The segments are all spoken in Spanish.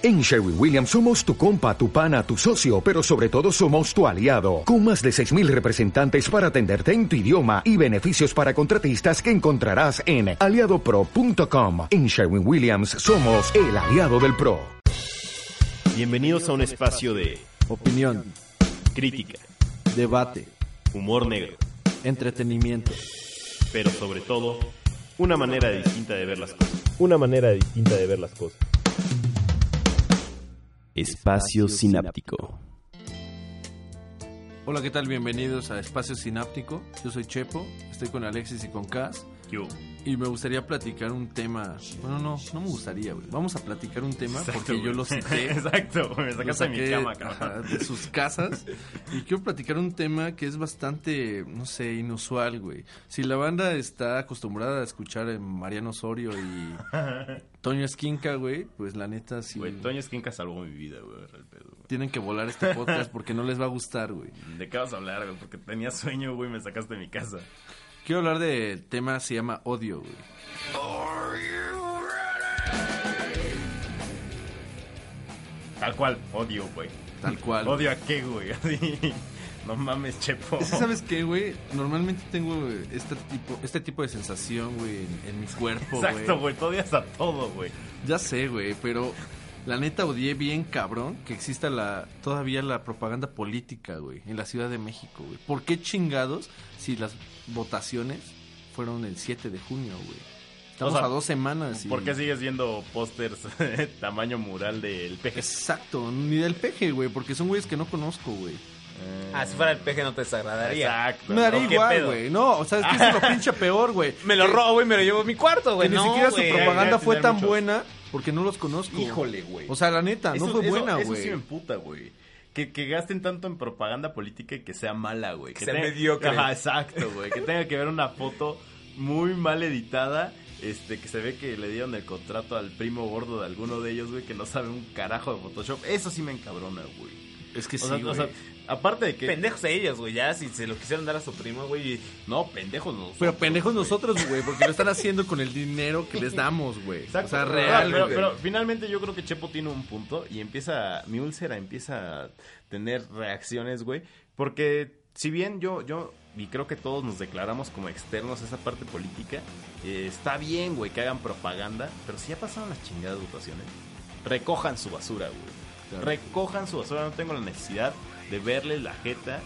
En Sherwin Williams somos tu compa, tu pana, tu socio, pero sobre todo somos tu aliado, con más de 6.000 representantes para atenderte en tu idioma y beneficios para contratistas que encontrarás en aliadopro.com. En Sherwin Williams somos el aliado del PRO. Bienvenidos a un espacio de opinión, crítica, debate, humor negro, entretenimiento, pero sobre todo, una manera distinta de ver las cosas. Una manera distinta de ver las cosas. Espacio Sináptico. Hola, ¿qué tal? Bienvenidos a Espacio Sináptico. Yo soy Chepo, estoy con Alexis y con Cas. Yo. Y me gustaría platicar un tema. Bueno, no, no me gustaría, güey. Vamos a platicar un tema Exacto, porque yo lo cité. Exacto, me sacaste de mi cama, ajá, cabrón. de sus casas. Y quiero platicar un tema que es bastante, no sé, inusual, güey. Si la banda está acostumbrada a escuchar a Mariano Osorio y Toño Esquinca, güey, pues la neta sí. Güey, Toño Esquinca salvó mi vida, güey, el pedo, güey. Tienen que volar este podcast porque no les va a gustar, güey. ¿De qué vas a hablar, güey? Porque tenía sueño, güey, me sacaste de mi casa. Quiero hablar del tema, se llama odio, güey. Tal cual, odio, güey. Tal cual. ¿Odio a qué, güey? Así. No mames, Chepo. Es que, ¿sabes qué, güey? Normalmente tengo güey, este tipo, este tipo de sensación, güey, en, en mi cuerpo, güey. Exacto, güey, tú odias a todo, güey. Ya sé, güey, pero la neta odié bien cabrón que exista la todavía la propaganda política, güey, en la Ciudad de México, güey. ¿Por qué chingados si las votaciones fueron el 7 de junio, güey? Estamos O sea, a dos semanas. y- ¿Por qué sigues viendo pósters tamaño mural del peje? Exacto, ni del peje, güey, porque son güeyes que no conozco, güey. Ah, si fuera el peje no te desagradaría. Exacto. Me daría ¿no? ¿Qué igual, güey. No, o sea, es que es lo pinche peor, güey. Me lo Que- robo y me lo llevo a mi cuarto, güey. que ni No, siquiera su propaganda fue tan muchos. buena porque no los conozco. Híjole, güey. O sea, la neta, no Eso- fue eso- buena, Eso güey. sí me emputa, güey. Que, que gasten tanto en propaganda política y que sea mala, güey. Que sea tenga- mediocre. Ajá, exacto, güey. Que tenga que ver una foto muy mal editada. Este, que se ve que le dieron el contrato al primo gordo de alguno de ellos, güey, que no sabe un carajo de Photoshop. Eso sí me encabrona, güey. Es que O sí, sea, o sea, aparte de que... Pendejos ellos, güey. Ya, si se lo quisieron dar a su primo, güey. No, pendejos nosotros. Pero pendejos güey. nosotros, güey, porque lo están haciendo con el dinero que les damos, güey. Exacto. O sea, real, pero, güey. pero finalmente yo creo que Chepo tiene un punto y empieza, mi úlcera empieza a tener reacciones, güey, porque si bien yo, yo, y creo que todos nos declaramos como externos a esa parte política, eh, está bien, güey, que hagan propaganda, pero si ya pasaron las chingadas votaciones, recojan su basura, güey. Claro. Recojan su basura, no tengo la necesidad de verles la jeta.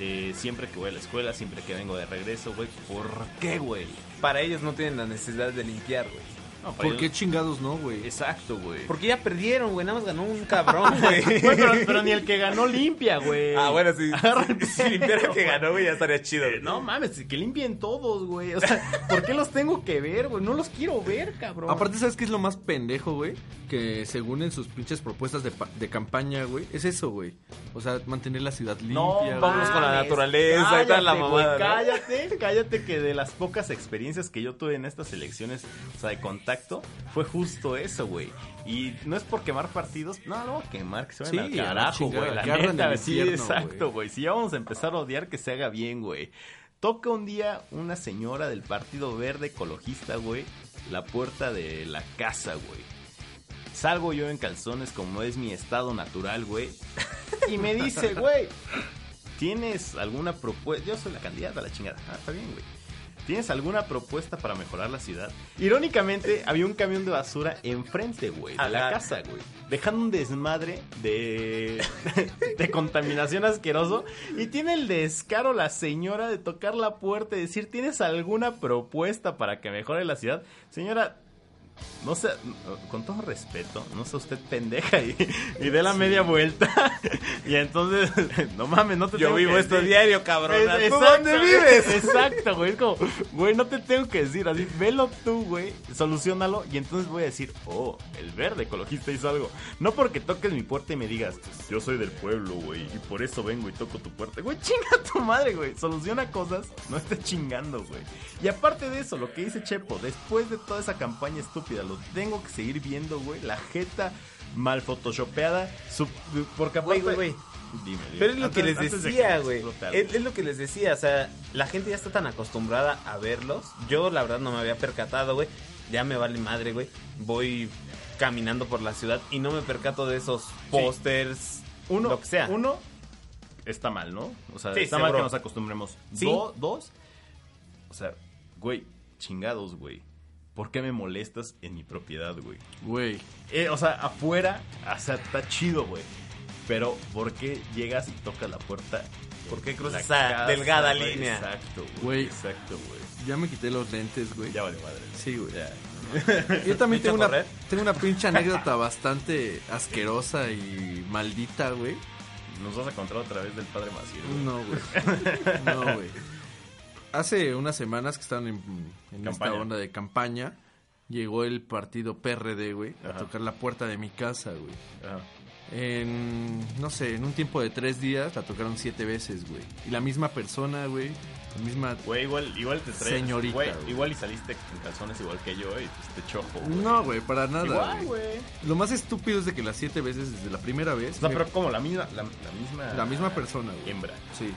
eh, siempre que voy a la escuela, siempre que vengo de regreso, güey. ¿Por qué, güey? Para ellos no tienen la necesidad de limpiar, güey. No, ¿Por ellos- qué chingados no, güey? Exacto, güey. Porque ya perdieron, güey. Nada más ganó un cabrón, güey. Pero, pero ni el que ganó limpia, güey. Ah, bueno, sí. Agarra el Si limpiara que ganó, güey, ya estaría chido. Eh, No mames, que limpien todos, güey. O sea, ¿por qué los tengo que ver, güey? No los quiero ver, cabrón. Aparte, ¿sabes qué es lo más pendejo, güey? Que según en sus pinches propuestas de, de campaña, güey, es eso, güey. O sea, mantener la ciudad limpia, no, güey. vámonos con la naturaleza y tal, la Cállate, mamada, güey, ¿no? Cállate, cállate que de las pocas experiencias que yo tuve en estas elecciones, o sea, de contacto, fue justo eso, güey. Y no es por quemar partidos, no, no, quemar, que se vayan Sí, al carajo, güey. La neta, sí, infierno, exacto, güey. Si ya vamos a empezar a odiar, que se haga bien, güey. Toca un día una señora del Partido Verde Ecologista, güey, la puerta de la casa, güey. Salgo yo en calzones como es mi estado natural, güey. Y me dice, güey, ¿tienes alguna propuesta? Yo soy la candidata a la chingada. Ah, está bien, güey. ¿Tienes alguna propuesta para mejorar la ciudad? Irónicamente, había un camión de basura enfrente, güey, de la casa, güey. Dejando un desmadre de, de contaminación asqueroso. Y tiene el descaro la señora de tocar la puerta y decir, ¿tienes alguna propuesta para que mejore la ciudad? Señora, no sé, con todo respeto, no sea usted pendeja y, y dé la media vuelta. y entonces, no mames, no te Yo tengo vivo que esto decir. diario, cabrón. Es- ¿Tú dónde vives? Exacto, güey. Es como, güey, no te tengo que decir así. Velo tú, güey. Solucionalo. Y entonces voy a decir, oh, el verde ecologista hizo algo. No porque toques mi puerta y me digas, yo soy del pueblo, güey. Y por eso vengo y toco tu puerta. Güey, chinga tu madre, güey. Soluciona cosas. No estés chingando, güey. Y aparte de eso, lo que dice Chepo, después de toda esa campaña estúpida, lo tengo que seguir viendo, güey. La jeta mal photoshopeada. sub- porque Güey, aparte. güey, güey. Dime, dime. Pero es lo Antes- que les decía, güey. Es, es lo que les decía, o sea, la gente ya está tan acostumbrada a verlos. Yo, la verdad, no me había percatado, güey. Ya me vale madre, güey. Voy caminando por la ciudad y no me percato de esos pósters, Uno, lo que sea. Uno, está mal, ¿no? O sea, Sí, está mal que nos acostumbremos. Sí. Do- dos, o sea, güey, chingados, güey. ¿Por qué me molestas en mi propiedad, güey? Güey. Eh, o sea, afuera, o sea, está chido, güey. Pero, ¿por qué llegas y tocas la puerta? ¿Por qué cruzas esa casa, delgada güey? línea? Exacto, güey. Exacto, güey. Ya me quité los lentes, güey. Ya vale madre. Sí, güey. Ya. Yo también ¿Viste tengo una, tengo una pinche anécdota bastante asquerosa y maldita, güey. Nos vas a contar otra vez del padre Maciel, güey. No, güey. No, güey. Hace unas semanas que estaban en, en esta onda de campaña, llegó el partido PRD, güey, a Ajá. tocar la puerta de mi casa, güey. Ajá. En, no sé, en un tiempo de tres días la tocaron siete veces, güey. Y la misma persona, güey, la misma... Güey, igual, igual te traes. Señorita, güey, güey. igual y saliste con calzones igual que yo y pues te chojo, güey. No, güey, para nada. Igual, güey. Lo más estúpido es de que las siete veces desde la primera vez... O sea, me- pero como la misma, la, la misma. La misma persona, güey. Hembra. Sí.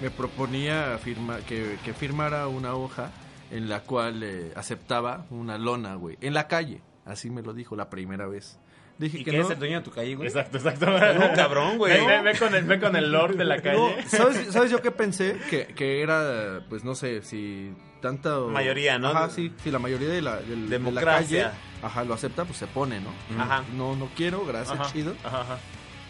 Me proponía firma, que, que firmara una hoja en la cual eh, aceptaba una lona, güey. En la calle. Así me lo dijo la primera vez. Dije ¿Y que que no. es el dueño de tu calle, güey? Exacto, exacto. No, cabrón, güey. Ve, ve- ve con el, ve con el lord de la No, calle. ¿sabes, ¿Sabes yo qué pensé? Que, que era, pues no sé, si tanta... Mayoría, ¿no? Ajá, sí, si la mayoría de la, de la calle, ajá, lo acepta, pues se pone, ¿no? Ajá. No, no quiero, gracias, Ajá, chido. Ajá, ajá.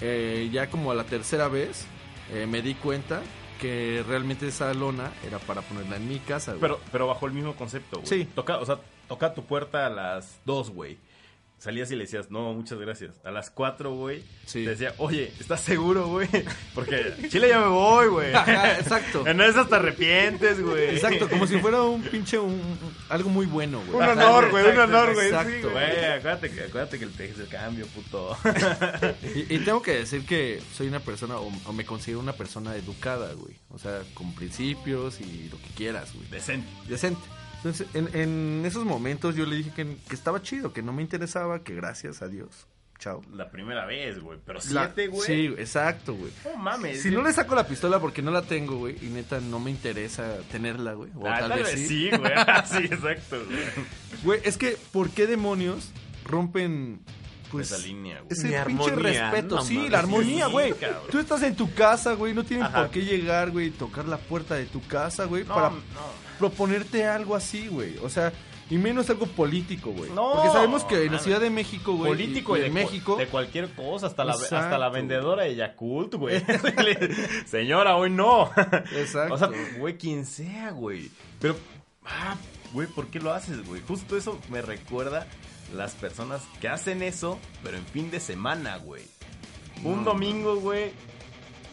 Eh, ya como a la tercera vez eh, me di cuenta que realmente esa lona era para ponerla en mi casa, güey. Pero, pero bajo el mismo concepto, güey. Sí. Toca, o sea, toca tu puerta a las 2, güey. Salías y le decías, no, muchas gracias. A las 4, güey, Sí. te decía, oye, ¿estás seguro, güey? Porque Chile ya me voy, güey. Exacto. En esas te arrepientes, güey. Exacto, como si fuera un pinche, un- algo muy bueno, güey. Un honor, güey, un honor, güey. Exacto, Sí, güey, acuérdate que, acuérdate que el es el cambio, puto. Y, y tengo que decir que soy una persona, o, o me considero una persona educada, güey. O sea, con principios y lo que quieras, güey. Decente. Decente. Entonces, en, en esos momentos yo le dije que, que estaba chido, que no me interesaba, que gracias a Dios. Chao. La primera vez, güey. Pero siete, güey. Sí, exacto, güey. No mames. Si no le saco la pistola porque no la tengo, güey, y neta no me interesa tenerla, güey. O Ah, tal, vez sí. sí, güey. sí, exacto, güey. Güey, es que, ¿por qué demonios rompen, pues, Esa línea, güey. ese Mi pinche armonía, respeto? no sí, mames. la armonía, Sí, güey. cabrón. Tú estás en tu casa, güey, no tienes Ajá. por qué llegar, güey, tocar la puerta de tu casa, güey, No, para no. proponerte algo así, güey. O sea, y menos algo político, güey. No, Porque sabemos que en la. Ciudad de México, güey, político y, y de México, de cualquier cosa hasta la hasta la vendedora de Yakult güey señora hoy no Exacto. o sea güey quien sea güey pero ah, güey por qué lo haces güey justo eso me recuerda las personas que hacen eso pero en fin de semana güey un No, domingo güey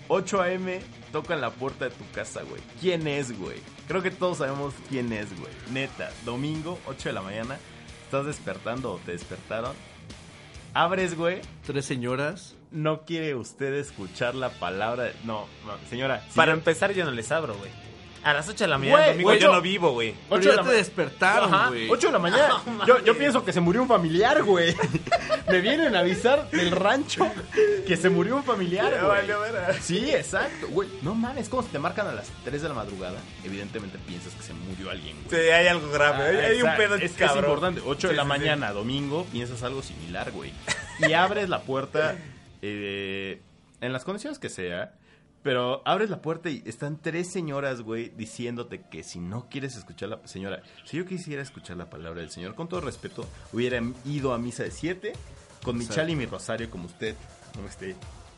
8 a.m. tocan la puerta de tu casa güey quién es güey creo que todos sabemos quién es güey neta domingo 8 de la mañana estás despertando o te despertaron abres güey tres señoras. no quiere usted escuchar la palabra. de- No, no, señora. Para empezar, yo no les abro, güey. A las 8 de la mañana, Güey, domingo, güey, yo yo- no vivo, güey. Pero Ocho de ya la te ma- despertaron, Ajá, güey. 8 de la mañana. Yo, pienso que se murió un familiar, güey. Me vienen a avisar del rancho que se murió un familiar, Ya güey. valió verga. Sí, exacto, güey. No mames, como si te marcan a las 3 de la madrugada. Evidentemente piensas que se murió alguien, güey. Sí, hay algo grave. Ah, hay, hay un exacto. pedo es, es cabrón. importante. 8 de Sí, la sí, sí. mañana, domingo, piensas algo similar, güey. Y abres la puerta eh, en las condiciones que sea. Pero abres la puerta y están tres señoras, güey, diciéndote que si no quieres escuchar la... Señora, si yo quisiera escuchar la palabra del Señor, con todo respeto, hubiera ido a misa de 7 con mi chal y mi rosario como usted no esté,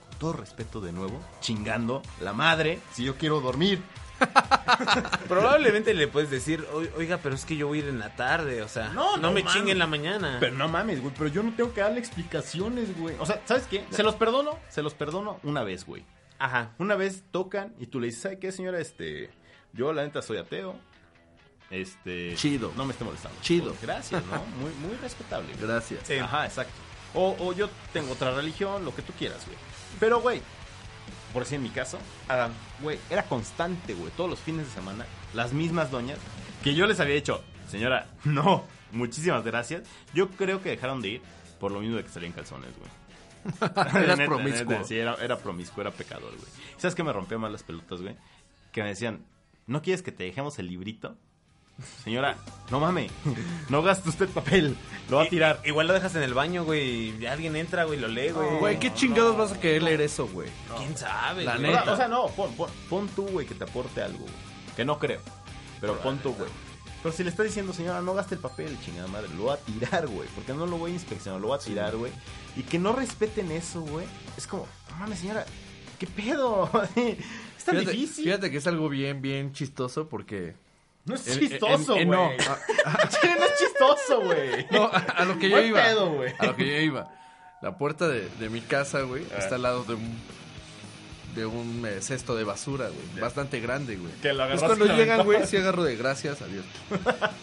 con todo respeto de nuevo, chingando la madre si yo quiero dormir. Probablemente le puedes decir, "Oi- oiga, pero es que yo voy a ir en la tarde, o sea, No, no, no me mames. chingue en la mañana. Pero no mames, güey, pero yo no tengo que darle explicaciones, güey. O sea, ¿sabes qué? Se los perdono, se los perdono una vez, güey. Ajá. Una vez tocan y tú le dices, ¿sabe qué, señora? Este, yo la neta soy ateo. Este, Chido. No me esté molestando. Chido. Pues, gracias, ¿no? Muy, muy respetable. güey. Gracias. Sí. Ajá, exacto. O, o yo tengo otra religión, lo que tú quieras, güey. Pero, güey, por decir en mi caso, Ajá. güey, era constante, güey, todos los fines de semana, las mismas doñas, que yo les había dicho, señora, no, muchísimas gracias. Yo creo que dejaron de ir por lo mismo de que salían calzones, güey. Eras Neta, promiscuo. neta, sí, era, era promiscuo, era pecador, güey. ¿Sabes qué me rompía más las pelotas, güey? Que me decían, ¿no quieres que te dejemos el librito? Señora, no mame, no gaste usted papel, lo va a tirar. Igual lo dejas en el baño, güey, y alguien entra, güey, lo lee, güey. Güey, ¿qué chingados vas a querer leer eso, güey? ¿Quién sabe? La güey? O sea, neta. o sea, no, pon, pon, pon tú, güey, que te aporte algo, güey. Que no creo. Pero pon tú, güey. Pero si le está diciendo, señora, no gaste el papel, chingada madre, lo va a tirar, güey. Porque no lo voy a inspeccionar, lo va a tirar, güey. Y que no respeten eso, güey. Es como, no mames, señora, ¿qué pedo? es tan Fíjate, difícil. fíjate que es algo bien, bien chistoso porque... No es en- chistoso, güey. no, a- Sí, no es chistoso, güey. No, a, a lo que yo Buen iba. pedo, güey. a lo que yo iba. La puerta de, de mi casa, güey, Ah. está al lado de un de un eh, cesto de basura, güey, bastante grande, güey. Que lo Entonces agarraste cuando llegan, güey, sí agarro de gracias, adiós.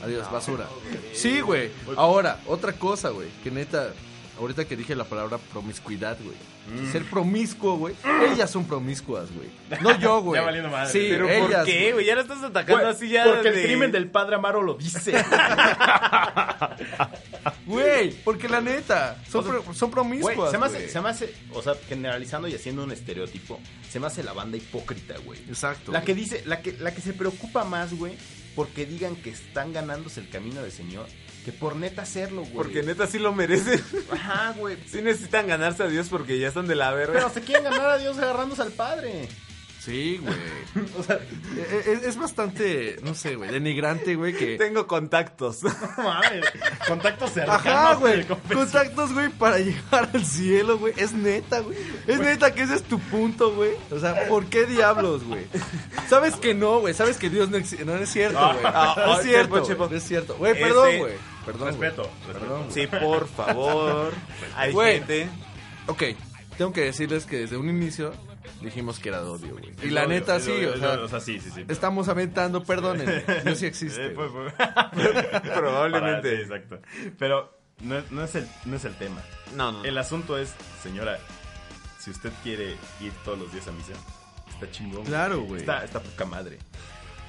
Adiós, basura. Sí, güey. Ahora, otra cosa, güey, que neta ahorita que dije la palabra promiscuidad, güey. Mm. Ser promiscuo, güey. Ellas son promiscuas, güey. No yo, güey. Ya valiendo madre. Sí, Pero ellas. ¿por qué, güey. Ya lo estás atacando Güey, así ya porque de- el crimen del padre Amaro lo dice. Güey, porque la neta, son, O sea, pro- son promiscuas, Güey, se me, hace, güey. se me hace, o sea, generalizando y haciendo un estereotipo, se me hace la banda hipócrita, güey. Exacto. La que dice, la que, la que se preocupa más, güey, porque digan que están ganándose el camino del Señor, que por neta hacerlo, güey. Porque neta sí lo merecen. Ajá, güey. Sí necesitan ganarse a Dios porque ya están de la verga. Pero se quieren ganar a Dios agarrándose al Padre. Sí, güey. O sea, E- Es, es bastante, no sé, güey, denigrante, güey, que... Tengo contactos. no mames, contactos cercanos. Ajá, güey. Contactos, güey, para llegar al cielo, güey. Es neta, güey. Es neta que ese es tu punto, güey. O sea, ¿por qué diablos, güey? Sabes que no, güey. Sabes que Dios no existe. No, no es cierto, güey. Ah, No ah, es cierto, chepo, chepo. güey. No es cierto. Güey, perdón, Este- güey. Perdón. Respeto, respeto. Perdón. Sí, por favor. Hay Güey. gente. Ok, tengo que decirles que desde un inicio dijimos que era de odio, güey. Y la neta, sí, o obvio, sea, o sea, sí, sí, sí. estamos aventando, perdónenme. Dios sí existe. Eh, pues, pues. Probablemente. Para- sí, exacto. Pero no, es- no es el, no es el tema. No, no. El asunto es, señora, si usted quiere ir todos los días a misa, está chingón. Claro, güey. Está, está poca madre.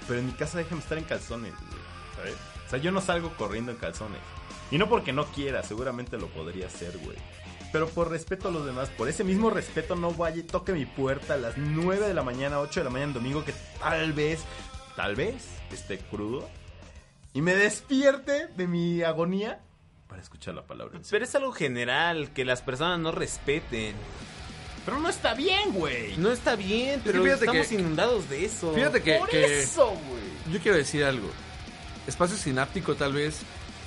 Pero en mi casa déjame estar en calzones, güey. ¿Sabes? O sea, yo no salgo corriendo en calzones. Y no porque no quiera, seguramente lo podría hacer, güey. Pero por respeto a los demás, por ese mismo respeto, no vaya y toque mi puerta a las 9 de la mañana, 8 de la mañana en domingo, que tal vez, tal vez esté crudo. Y me despierte de mi agonía para escuchar la palabra. Pero es algo general, que las personas no respeten. Pero no está bien, güey. No está bien, pero fíjate estamos que- inundados de eso. Fíjate que, Por que eso, güey. yo quiero decir algo. Espacio Sináptico tal vez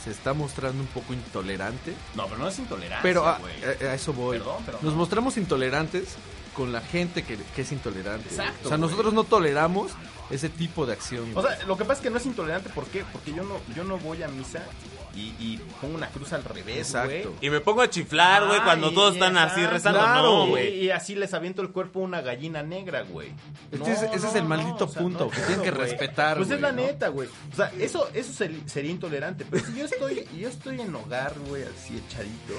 se está mostrando un poco intolerante. No, pero no es intolerancia, Pero a, güey. a- a eso voy. Perdón, pero Nos no. mostramos intolerantes con la gente que, que es intolerante. Exacto, o sea, güey. nosotros no toleramos ese tipo de acción. O sea, lo que pasa es que no es intolerante, ¿por qué? Porque yo no, yo no voy a misa y, y pongo una cruz al revés, Exacto. güey. Y me pongo a chiflar, güey, Ah, cuando y- todos están así rezando. Claro, no, Y- güey. Y, así les aviento el cuerpo a una gallina negra, güey. Este es- ese es el maldito punto, que tienen que güey. respetar, Pues es güey, la ¿no? neta, güey. O sea, eso, eso ser- sería intolerante. Pero si yo estoy, yo estoy en hogar, güey, así echadito.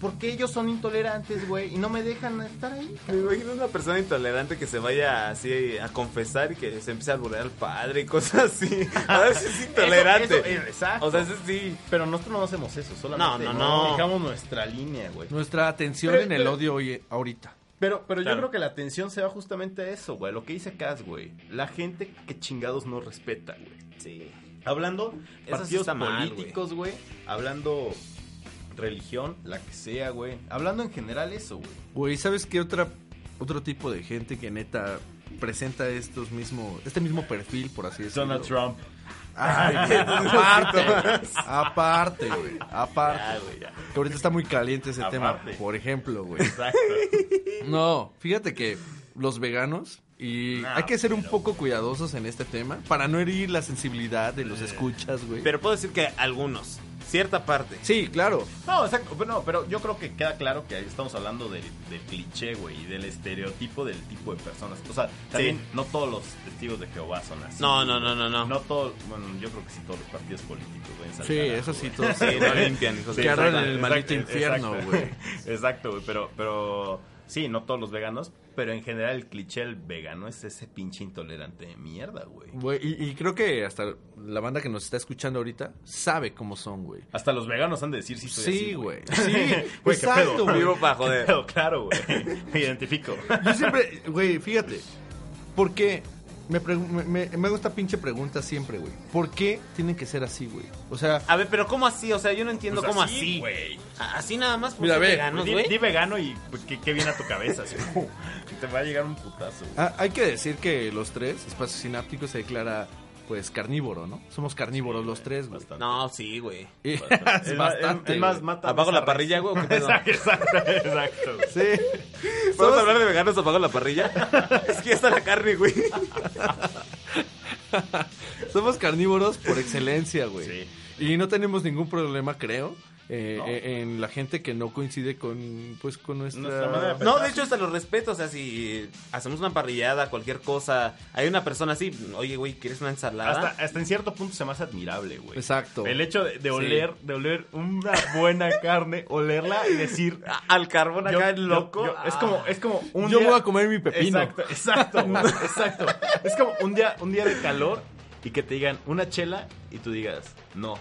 ¿Por qué ellos son intolerantes, güey? Y no me dejan estar ahí. Me imagino una persona intolerante que se vaya así a confesar y que se empiece a alburear al padre y cosas así. A ver si es intolerante. Eso- eso, eh, exacto. O sea, eso sí. Pero nosotros no hacemos eso, solamente No, no, no. fijamos nuestra línea, güey. Nuestra atención Pero- en el pero- odio hoy, ahorita. Pero, pero Claro. yo creo que la atención se va justamente a eso, güey. Lo que dice Kaz, güey. La gente que chingados no respeta, güey. Sí. Hablando Eso partidos mal, políticos, güey. Hablando religión, la que sea, güey. Hablando en general eso, güey. Güey, ¿sabes qué otra otro tipo de gente que neta presenta estos mismo este mismo perfil, por así decirlo? Trump. Ay, aparte, aparte, güey, aparte. Güey, ya. Que ahorita está muy caliente ese tema, por ejemplo, güey. Exacto. No, fíjate que los veganos y No, hay que ser un poco cuidadosos en este tema para no herir la sensibilidad de los escuchas, güey. Pero puedo decir que algunos, cierta parte. sí, claro. No, exacto. Pero, no, pero yo creo que queda claro que ahí estamos hablando del, del cliché, güey. Y del estereotipo del tipo de personas. O sea, también no todos los testigos de Jehová son así. No, no, no, no, no. No todos, bueno, yo creo que sí todos los partidos políticos, güey. Sí, eso sí, todos. Sí, no limpian, hijos de Que ardan en puta. el maldito infierno, güey. Exacto, güey, pero, pero sí, no todos los veganos, pero en general el cliché del vegano es ese pinche intolerante de mierda, güey. Güey, y, y creo que hasta la banda que nos está escuchando ahorita sabe cómo son, güey. Hasta los veganos han de decir sí soy Sí, así, güey. güey. Sí, Güey, ¿qué exacto, pedo? güey. Vivo para joder. Pero claro, güey. Me identifico. Yo siempre, güey, fíjate. Porque me, me, me- me hago esta pinche pregunta siempre, güey. ¿Por qué tienen que ser así, güey? O sea, A ver, pero ¿cómo así? O sea, yo no entiendo Pues cómo así, así. Así nada más Mira, ve, veganos, Di, güey. di vegano y pues, que, que viene a tu cabeza. así, te va a llegar un putazo. ah, hay que decir que los tres, espacio sináptico, se declara, pues, carnívoro, ¿no? Somos carnívoros los tres, güey. Bastante. No, sí, güey. Es bastante. es más, mata ¿Apago la parrilla, güey? Exacto, exacto. Sí. ¿Podemos Somos- hablar de veganos apago la parrilla? es que ya está la carne, güey. Somos carnívoros por excelencia, güey. Sí. Y no tenemos ningún problema, creo, eh, No. eh, en la gente que no coincide con, pues, con nuestra... Nuestra manera de No, de hecho, hasta los respeto. O sea, si hacemos una parrillada, cualquier cosa, hay una persona así, oye, güey, ¿quieres una ensalada? Hasta, hasta en cierto punto se me hace admirable, güey. Exacto. El hecho de, de oler, de oler una buena carne, olerla y decir Al carbón acá, yo- loco. yo- es como, es como un Yo día- voy a comer mi pepino. Exacto, exacto, güey, exacto. Es como un día, un día de calor y que te digan una chela y tú digas, no.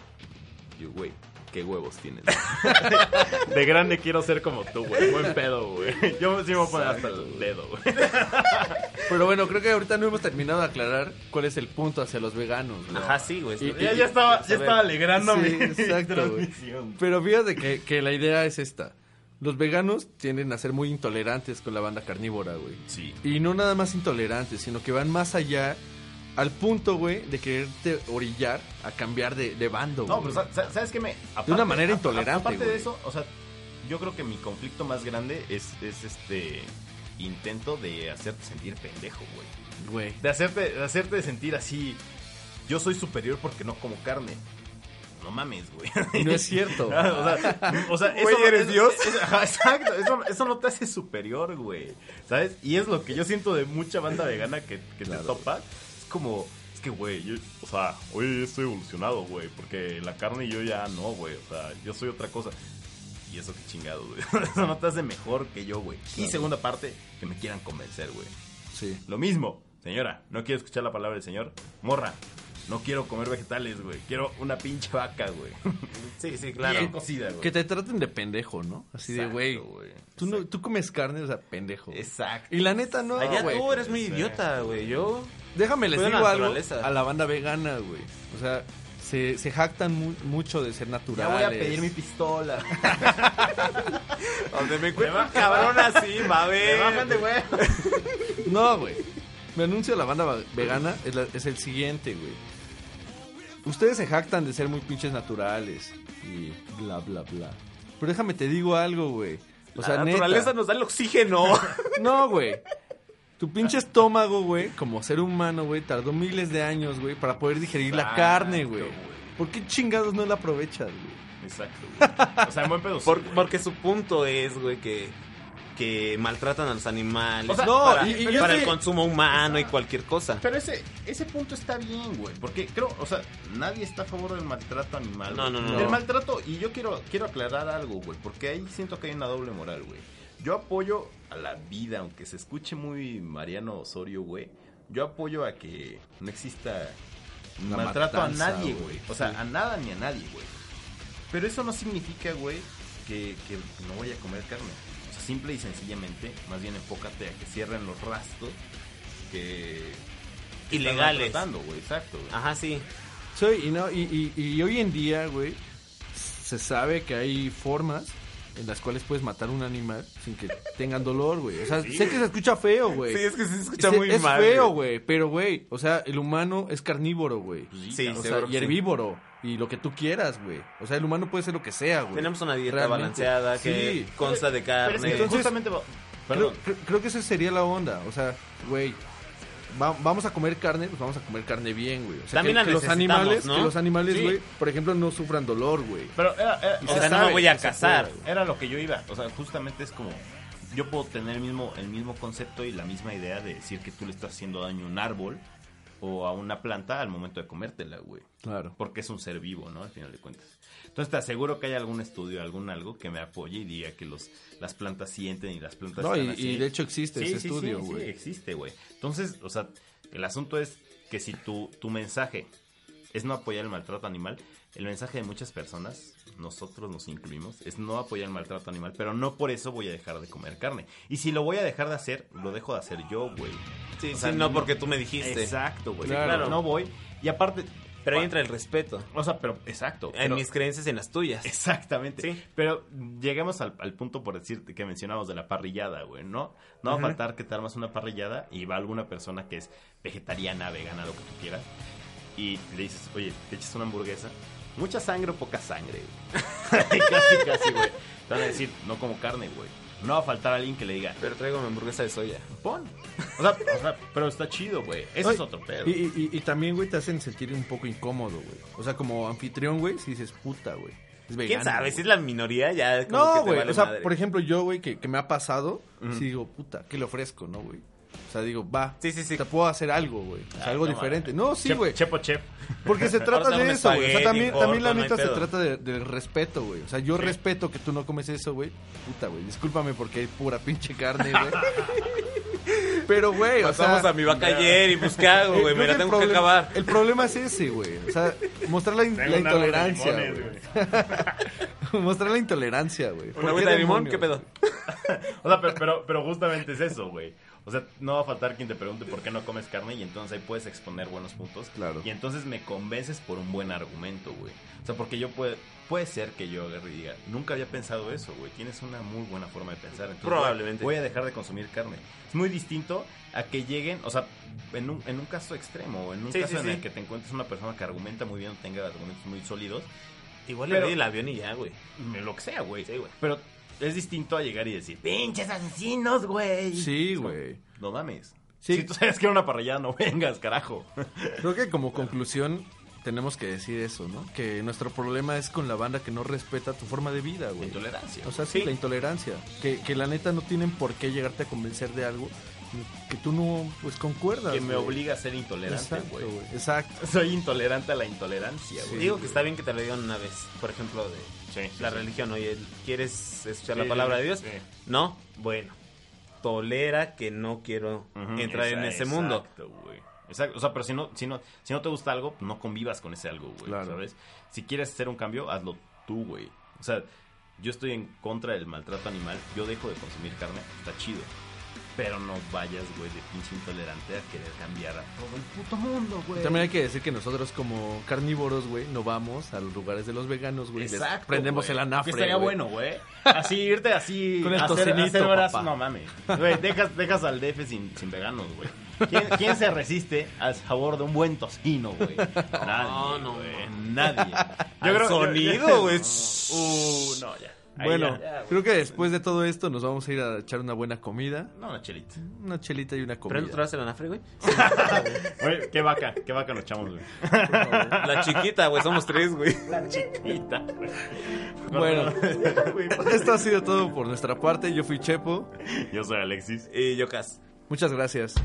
Yo, güey, qué huevos tienes. De grande quiero ser como tú, güey. Buen pedo, güey. Yo sí me voy a poner hasta el dedo, güey. Pero bueno, creo que ahorita no hemos terminado de aclarar cuál es el punto hacia los veganos. Ajá, sí, güey. Y- Ya, ya estaba, ya estaba alegrando Sí, mi exacto, güey. transmisión. Pero fíjate que, que la idea es esta. Los veganos tienden a ser muy intolerantes con la banda carnívora, güey. Sí. Y no nada más intolerantes, sino que van más allá al punto, güey, de quererte orillar a cambiar de, de bando, No, güey. pero sa- sa- ¿sabes qué me...? una manera a- a- intolerante, Aparte güey. de eso, o sea, yo creo que mi conflicto más grande es, es este intento de hacerte sentir pendejo, güey. Güey. De hacerte, de hacerte sentir así, yo soy superior porque no como carne. No mames, güey. No es cierto. o sea, o sea, Güey, ¿eres es- Dios? exacto, eso, eso no te hace superior, güey. ¿Sabes? Y es lo que yo siento de mucha banda vegana que, que te topa. Como, es que, güey, yo, o sea, hoy estoy evolucionado, güey, porque la carne y yo ya no, güey. O sea, yo soy otra cosa. Y eso qué chingado, güey. Eso no te hace mejor que yo, güey. Y segunda parte, que me quieran convencer, güey. Sí. Lo mismo, señora, no quiero escuchar la palabra del señor. Morra, no quiero comer vegetales, güey. Quiero una pinche vaca, güey. Sí, sí, claro. Bien cocida, güey. Que te traten de pendejo, ¿no? Así de, Exacto, güey. güey. Tú, no, tú comes carne, o sea, pendejo. güey. Exacto. Y la neta, no, Allá güey. tú eres muy idiota, güey. Yo. Déjame les digo algo a la banda vegana, güey. O sea, se, se jactan mu- mucho de ser Ya naturales. voy a pedir mi pistola. Donde me encuentro un cabrón así, va a ver. Me bajan de güey. No, güey. Mi anuncio a la banda vegana es, la- es el siguiente, güey. Ustedes se jactan de ser muy pinches naturales y bla, bla, bla. Pero déjame te digo algo, güey. O sea, la neta. naturaleza nos da el oxígeno. No, güey. Tu pinche estómago, güey, como ser humano, güey, tardó miles de años, güey, para poder digerir la carne, güey. ¿Por qué chingados no la aprovechas, güey? Exacto, güey. O sea, en buen pedo. Por- porque su punto es, güey, que, que maltratan a los animales. O sea, no, para, y- y yo para sé- el consumo humano y cualquier cosa. Pero ese, ese punto está bien, güey. Porque creo, o sea, nadie está a favor del maltrato animal. No, güey. no, no. Del maltrato, y yo quiero, quiero aclarar algo, güey. Porque ahí siento que hay una doble moral, güey. Yo apoyo a la vida, aunque se escuche muy Mariano Osorio, güey. Yo apoyo a que no exista maltrato matanza, a nadie, güey. güey. O sea, a nada ni a nadie, güey. Pero eso no significa, güey, que, que no voy a comer carne. Simple y sencillamente, más bien enfócate a que cierren los rastros que... Ilegales. güey. Exacto, güey. Ajá, sí. Soy, y, no, y, y- y hoy en día, güey, se sabe que hay formas en las cuales puedes matar un animal sin que tengan dolor, güey. O sea, sé que se escucha feo, güey. Sí, es que se escucha Es- muy es mal. feo, güey. pero, güey, o sea, el humano es carnívoro, güey. Sí, O sea, y sí. Y lo que tú quieras, güey. O sea, el humano puede ser lo que sea, güey. Tenemos una dieta Realmente. balanceada que Sí. consta de Pero carne. es que Entonces- justamente... Creo, Perdón. creo- creo que esa sería la onda. O sea, güey, va- vamos a comer carne, pues vamos a comer carne bien, güey. O sea, También que, la que los animales, ¿no? que los animales, Sí. güey, por ejemplo, no sufran dolor, güey. Pero era, o se sea, no me voy a puede. era lo que yo iba. O sea, justamente es como... Yo puedo tener el mismo, el mismo concepto y la misma idea de decir que tú le estás haciendo daño a un árbol o a una planta al momento de comértela, güey. Claro. Porque es un ser vivo, ¿no? Al final de cuentas. Entonces te aseguro que hay algún estudio, algún algo que me apoye y diga que los, las plantas sienten y las plantas No, y, están así. y de hecho existe Sí, ese sí, estudio, sí, güey. Sí, existe, güey. Entonces, o sea, el asunto es que si tu, tu mensaje es no apoyar el maltrato animal, el mensaje de muchas personas, nosotros nos incluimos, es no apoyar el maltrato animal, pero no por eso voy a dejar de comer carne. Y si lo voy a dejar de hacer, lo dejo de hacer yo, güey. Sí, O sea, sí, no porque tú me dijiste. Exacto, güey. Claro. Claro. No voy. Y aparte... Pero ahí entra el respeto. O sea, pero exacto. En pero- mis creencias y en las tuyas. Exactamente. Sí. Pero lleguemos al, al punto por decirte que mencionamos de la parrillada, güey, ¿no? No va a faltar que te armas una parrillada y va alguna persona que es vegetariana, vegana, lo que tú quieras, y le dices, oye, te echas una hamburguesa, mucha sangre o poca sangre, güey. casi, casi, güey. Te van a decir, no como carne, güey. No va a faltar alguien que le diga, Pero traigo mi hamburguesa de soya. pon. O sea, o sea, pero está chido, güey. Eso es otro pedo. Y, y- y también, güey, te hacen sentir un poco incómodo, güey. O sea, como anfitrión, güey, si dices puta, güey. Es vegano, ¿Quién sabe? Si es la minoría, ya como No, güey. vale o sea, madre. por ejemplo, yo, güey, que, que me ha pasado, sí digo, puta, ¿qué le ofrezco, no, güey? O sea, digo, va. Sí, sí, sí. Te puedo hacer algo, güey. O sea, Ay, algo no diferente. No, sí, Chep- güey. Chepo chep. Porque se trata de eso, güey. O sea, también, también la no neta se trata de, del respeto, güey. O sea, yo respeto que tú no comes eso, güey. Puta, güey. Discúlpame porque hay pura pinche carne, güey. Pero, güey, o sea... Pasamos a mi vaca ayer y pues ¿qué hago, eh, güey? Me la tengo que acabar. El problema es ese, güey. O sea, mostrar la, in- intolerancia, güey. mostrar la intolerancia, güey. ¿Por ¿Una qué agüita de limón? ¿Qué pedo? O sea, pero, pero, pero justamente es eso, güey. O sea, no va a faltar quien te pregunte por qué no comes carne y entonces ahí puedes exponer buenos puntos. Claro. Y entonces me convences por un buen argumento, güey. O sea, porque yo puedo... Puede ser que yo agarre y diga, nunca había pensado eso, güey. Tienes una muy buena forma de pensar. Entonces Probablemente. Voy, a dejar de consumir carne. Es muy distinto a que lleguen, o sea, en un, en un caso extremo, o en un Sí, caso sí, en sí. el que te encuentres una persona que argumenta muy bien o tenga argumentos muy sólidos, Igual le doy el avión y ya, güey. me- lo que sea, güey. Sí, güey. Pero es distinto a llegar y decir, pinches asesinos, güey. Sí, güey. No mames. Sí. Si tú sabes que era una parrillada, no vengas, carajo. Creo que como conclusión tenemos que decir eso, ¿no? Que nuestro problema es con la banda que no respeta tu forma de vida, güey. Intolerancia. O sea, sí, Sí. la intolerancia. Que, que la neta no tienen por qué llegarte a convencer de algo que tú no, pues, concuerdas. que me güey. obliga a ser intolerante, güey. Exacto. Soy intolerante a la intolerancia, güey. Digo que está bien que te lo digan una vez. Por ejemplo, de Sí, la sí. religión. Oye, ¿quieres escuchar Sí, la palabra de Dios? sí. No. Bueno. Tolera que no quiero entrar en ese mundo. Exacto. O sea, pero si no, si no, si no te gusta algo, no convivas con ese algo, güey. Claro. ¿Sabes? Si quieres hacer un cambio, hazlo tú, güey. O sea, yo estoy en contra del maltrato animal. Yo dejo de consumir carne, está chido. Pero no vayas, güey, de pinche intolerante a querer cambiar a todo el puto mundo, güey. También hay que decir que nosotros como carnívoros, güey, no vamos a los lugares de los veganos, güey. les Exacto. Prendemos güey. el anafre, Que estaría güey. bueno, güey. Así irte así. Con el a hacer- tocinito, hacer horas, papá. No mames. Güey, dejas, dejas al DF sin, sin veganos, güey. ¿Quién, quién se resiste al sabor de un buen tocino, güey? Nadie, no, güey. Nadie. Al sonido, güey. Uh, no, ya. Bueno, ya, ya, güey. creo que después de todo esto nos vamos a ir a echar una buena comida. No, una chelita. Una chelita y una comida. ¿Prende otra vez el anafre, güey? Güey, qué vaca, qué vaca nos echamos, güey. La chiquita, güey. Somos tres, güey. La chiquita, güey. Bueno, Güey, esto ha sido todo por nuestra parte. Yo fui Chepo. Yo soy Alexis. Y yo, Cas. Muchas gracias.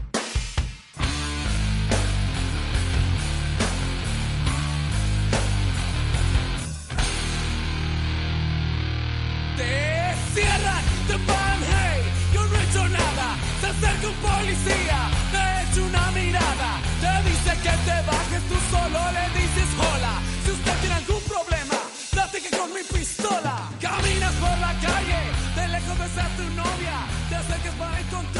I don't.